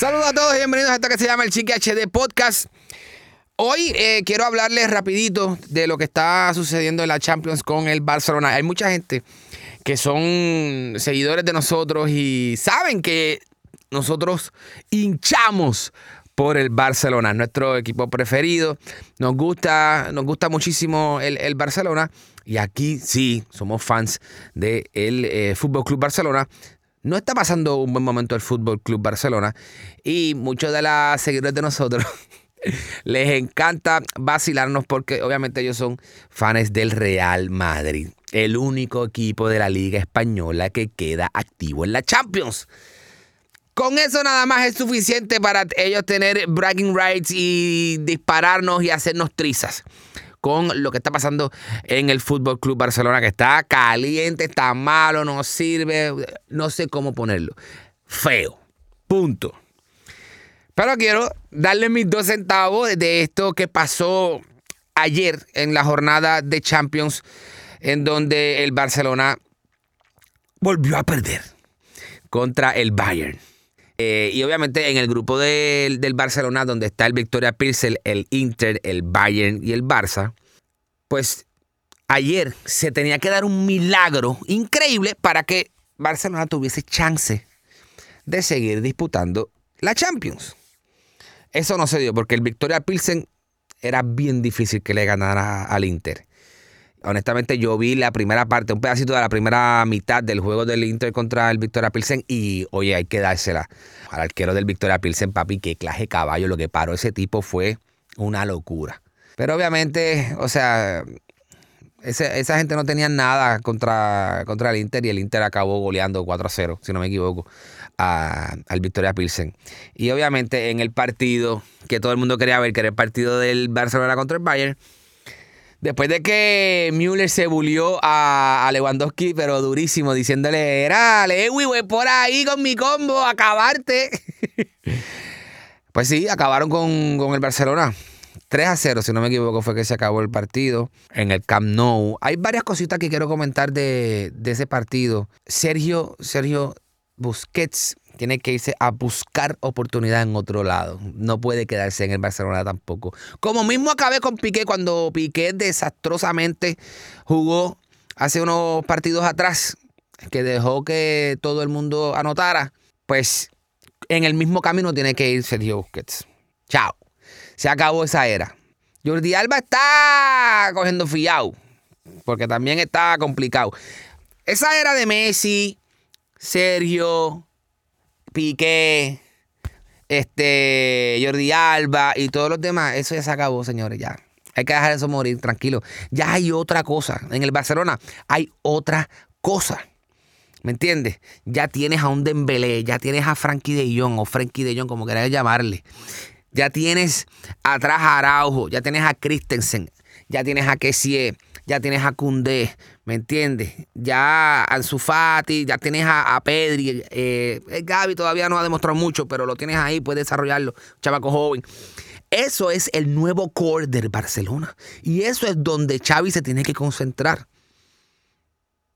Saludos a todos y bienvenidos a esto que se llama el Chique HD Podcast. Hoy eh, quiero hablarles rapidito de lo que está sucediendo en la Champions con el Barcelona. Hay mucha gente que son seguidores de nosotros y saben que nosotros hinchamos por el Barcelona, nuestro equipo preferido. Nos gusta, nos gusta muchísimo el, Barcelona. Y aquí sí, somos fans del de eh, Fútbol Club Barcelona. No está pasando un buen momento el Fútbol Club Barcelona. Y muchos de los seguidores de nosotros les encanta vacilarnos porque obviamente ellos son fans del Real Madrid. El único equipo de la Liga Española que queda activo en la Champions. Con eso nada más es suficiente para ellos tener bragging rights y dispararnos y hacernos trizas con lo que está pasando en el Fútbol Club Barcelona, que está caliente, está malo, no sirve, no sé cómo ponerlo. Feo. Punto. Pero quiero darle mis dos centavos de esto que pasó ayer en la jornada de Champions, en donde el Barcelona volvió a perder contra el Bayern. Eh, y obviamente en el grupo del, Barcelona, donde está el Victoria Pilsen, el Inter, el Bayern y el Barça, pues ayer se tenía que dar un milagro increíble para que Barcelona tuviese chance de seguir disputando la Champions. Eso no se dio porque el Victoria Pilsen era bien difícil que le ganara al Inter. Honestamente, yo vi la primera parte, un pedacito de la primera mitad del juego del Inter contra el Victoria Pilsen y, oye, hay que dársela al arquero del Victoria Pilsen, papi, que clase caballo. Lo que paró ese tipo fue una locura. Pero obviamente, o sea, esa gente no tenía nada contra, contra el Inter y el Inter acabó goleando 4 a 0, si no me equivoco, al Victoria Pilsen. Y obviamente en el partido que todo el mundo quería ver, que era el partido del Barcelona contra el Bayern, Después de que Müller se bulió a, Lewandowski, pero durísimo, diciéndole, era, Lewy, voy por ahí con mi combo, acabarte. pues sí, acabaron con, el Barcelona. 3 a 0, si no me equivoco, fue que se acabó el partido en el Camp Nou. Hay varias cositas que quiero comentar de, de ese partido. Sergio, Sergio Busquets tiene que irse a buscar oportunidad en otro lado. No puede quedarse en el Barcelona tampoco. Como mismo acabé con Piqué cuando Piqué desastrosamente jugó hace unos partidos atrás, que dejó que todo el mundo anotara, pues en el mismo camino tiene que ir Sergio Busquets. Chao. Se acabó esa era. Jordi Alba está cogiendo fiao, porque también está complicado. Esa era de Messi, Sergio, Piqué, este, Jordi Alba y todos los demás, eso ya se acabó, señores, ya. Hay que dejar eso morir, tranquilo. Ya hay otra cosa. En el Barcelona hay otra cosa. ¿Me entiendes? Ya tienes a un Dembélé, ya tienes a Frankie de Jong o Frankie de Jong, como quieras llamarle. Ya tienes atrás a Araujo, ya tienes a Christensen, ya tienes a Kessie, ya tienes a Cundé, ¿me entiendes? Ya Ansu Fati, ya tienes a, Pedri. Eh, Gaby todavía no ha demostrado mucho, pero lo tienes ahí, puedes desarrollarlo. Chavaco joven. Eso es el nuevo core del Barcelona. Y eso es donde Xavi se tiene que concentrar.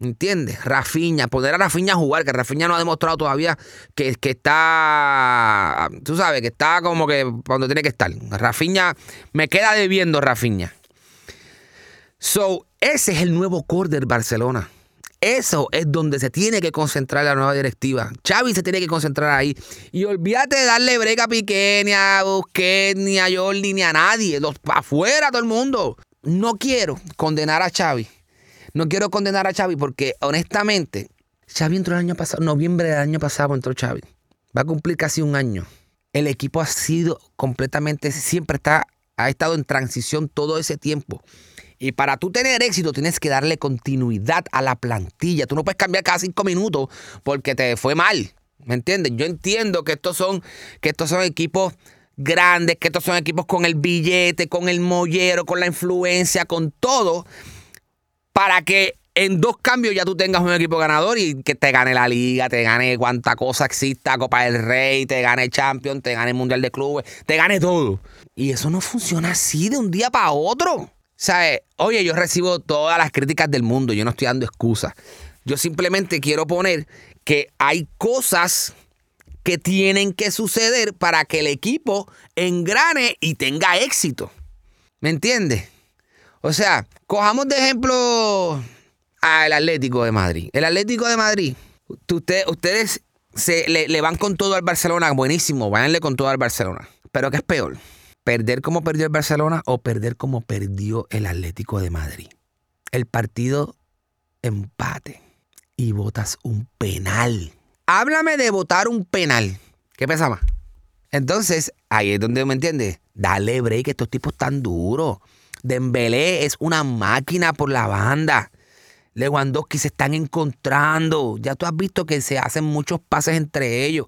¿Entiendes? Rafiña, poner a Rafiña a jugar, que Rafiña no ha demostrado todavía que, que está, tú sabes, que está como que cuando tiene que estar. Rafiña, me queda debiendo Rafiña. So, ese es el nuevo core del Barcelona. Eso es donde se tiene que concentrar la nueva directiva. Xavi se tiene que concentrar ahí. Y olvídate de darle brega a Piqué, ni a Busquets, ni a Jordi, ni a nadie. Los afuera todo el mundo. No quiero condenar a Xavi. No quiero condenar a Xavi porque honestamente, Xavi entró el año pasado, noviembre del año pasado entró Xavi. Va a cumplir casi un año. El equipo ha sido completamente, siempre está, ha estado en transición todo ese tiempo. Y para tú tener éxito tienes que darle continuidad a la plantilla. Tú no puedes cambiar cada cinco minutos porque te fue mal. ¿Me entiendes? Yo entiendo que estos son, que estos son equipos grandes, que estos son equipos con el billete, con el mollero, con la influencia, con todo, para que en dos cambios ya tú tengas un equipo ganador y que te gane la liga, te gane cuanta cosa exista, Copa del Rey, te gane Champions, te gane Mundial de Clubes, te gane todo. Y eso no funciona así de un día para otro. ¿Sabes? Oye, yo recibo todas las críticas del mundo, yo no estoy dando excusas. Yo simplemente quiero poner que hay cosas que tienen que suceder para que el equipo engrane y tenga éxito. ¿Me entiendes? O sea, cojamos de ejemplo al Atlético de Madrid. El Atlético de Madrid, ustedes se, le, van con todo al Barcelona, buenísimo, váyanle con todo al Barcelona. Pero ¿qué es peor? ¿Perder como perdió el Barcelona o perder como perdió el Atlético de Madrid? El partido empate y votas un penal. Háblame de votar un penal. ¿Qué pesa más? Entonces, ahí es donde me entiendes. Dale break, estos tipos tan duros. Dembélé es una máquina por la banda. Lewandowski se están encontrando. Ya tú has visto que se hacen muchos pases entre ellos.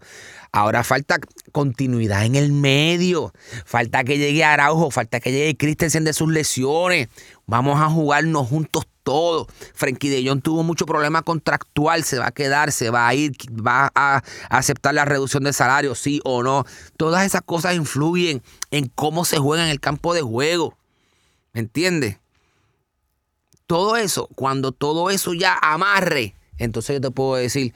Ahora falta continuidad en el medio. Falta que llegue Araujo. Falta que llegue Christensen de sus lesiones. Vamos a jugarnos juntos todos. Frankie de Jong tuvo mucho problema contractual. Se va a quedar, se va a ir, va a aceptar la reducción de salario, sí o no. Todas esas cosas influyen en cómo se juega en el campo de juego. ¿Me entiendes? Todo eso, cuando todo eso ya amarre, entonces yo te puedo decir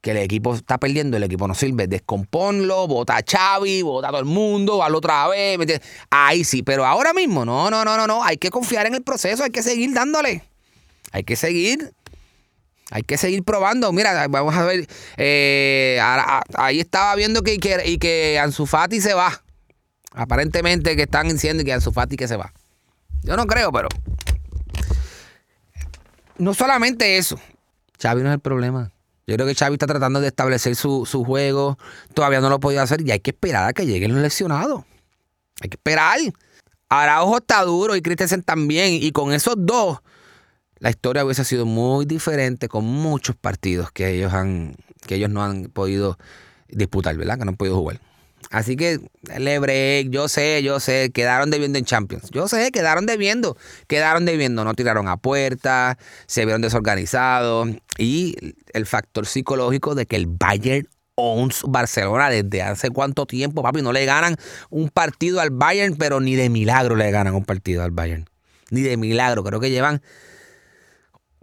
que el equipo está perdiendo, el equipo no sirve. Descomponlo, vota a Xavi, vota a todo el mundo, la otra vez. Ahí sí, pero ahora mismo, no, no, no, no, no. Hay que confiar en el proceso, hay que seguir dándole. Hay que seguir. Hay que seguir probando. Mira, vamos a ver. Eh, ahí estaba viendo que, que, y que Ansu se va. Aparentemente que están diciendo que Ansu Fati que se va. Yo no creo, pero no solamente eso. Xavi no es el problema. Yo creo que Xavi está tratando de establecer su, juego. Todavía no lo ha podido hacer y hay que esperar a que lleguen los lesionados. Hay que esperar. Araujo está duro y Christensen también. Y con esos dos, la historia hubiese sido muy diferente con muchos partidos que ellos han, que ellos no han podido disputar, ¿verdad? Que no han podido jugar. Así que, Lebre, yo sé, yo sé, quedaron debiendo en Champions. Yo sé, quedaron debiendo, quedaron debiendo, no tiraron a puerta, se vieron desorganizados. Y el factor psicológico de que el Bayern owns Barcelona desde hace cuánto tiempo, papi. No le ganan un partido al Bayern, pero ni de milagro le ganan un partido al Bayern. Ni de milagro. Creo que llevan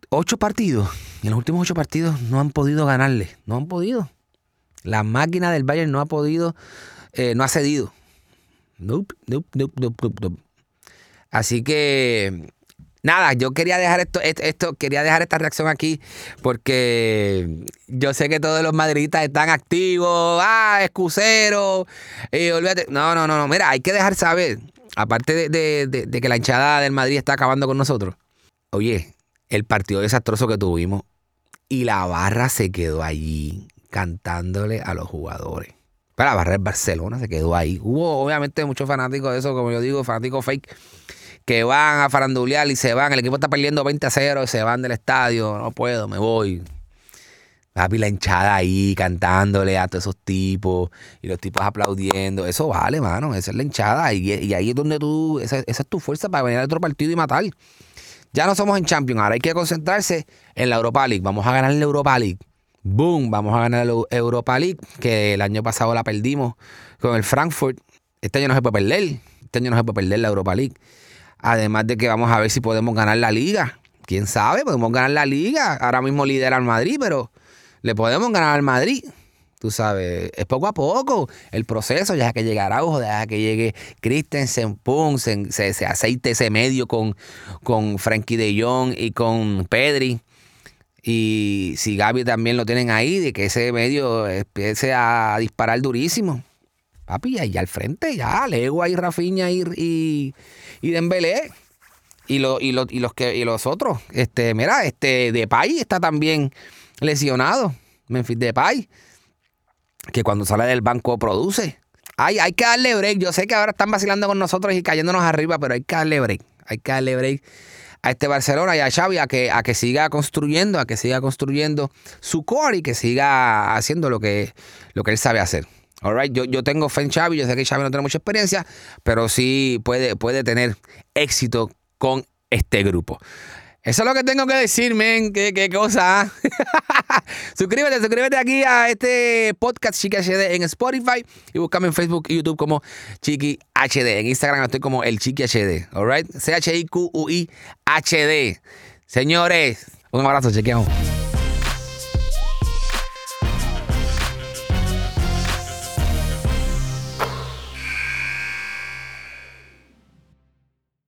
ocho partidos. Y en los últimos ocho partidos no han podido ganarle. No han podido. La máquina del Bayern no ha podido, eh, no ha cedido. Nope, Así que nada, yo quería dejar esto, esto, quería dejar esta reacción aquí porque yo sé que todos los madridistas están activos, ah, excusero, y olvídate. No, no, no, no. Mira, hay que dejar saber, aparte de, de que la hinchada del Madrid está acabando con nosotros. Oye, el partido desastroso que tuvimos y la barra se quedó allí cantándole a los jugadores. Para barrer Barcelona se quedó ahí. Hubo obviamente muchos fanáticos de eso, como yo digo, fanáticos fake, que van a farandulear y se van. El equipo está perdiendo 20 a 0 y se van del estadio. No puedo, me voy. Papi, la hinchada ahí cantándole a todos esos tipos y los tipos aplaudiendo. Eso vale, mano. Esa es la hinchada. Y, ahí es donde tú, esa, esa, es tu fuerza para venir a otro partido y matar. Ya no somos en Champions. Ahora hay que concentrarse en la Europa League. Vamos a ganar la Europa League boom, vamos a ganar la Europa League, que el año pasado la perdimos con el Frankfurt. Este año no se puede perder, este año no se puede perder la Europa League. Además de que vamos a ver si podemos ganar la liga. ¿Quién sabe? Podemos ganar la liga. Ahora mismo lidera al Madrid, pero le podemos ganar al Madrid. Tú sabes, es poco a poco el proceso, ya que llegará Araujo, ya que llegue Christensen, Pum, se, aceite ese medio con, con Frankie de Jong y con Pedri. Y si Gaby también lo tienen ahí, de que ese medio empiece a disparar durísimo. Papi, ahí al frente, ya, Lego ahí, Rafiña y, y, y Dembélé. Y, lo, y, y, los que, y los otros. Este, mira, este Depay está también lesionado. Memphis Depay. Que cuando sale del banco produce. Hay, hay que darle break. Yo sé que ahora están vacilando con nosotros y cayéndonos arriba, pero hay que darle break. Hay que darle break a este Barcelona y a Xavi a que, a que siga construyendo, a que siga construyendo su core y que siga haciendo lo que, lo que él sabe hacer. All yo, yo tengo fe en Xavi, yo sé que Xavi no tiene mucha experiencia, pero sí puede, puede tener éxito con este grupo. Eso es lo que tengo que decir, men. Qué, cosa. ¿ah? suscríbete, suscríbete aquí a este podcast Chiqui HD en Spotify y búscame en Facebook y YouTube como Chiqui HD. En Instagram estoy como el Chiqui HD. Alright? C-H-I-Q-U-I-H-D. Señores, un abrazo, chequeamos.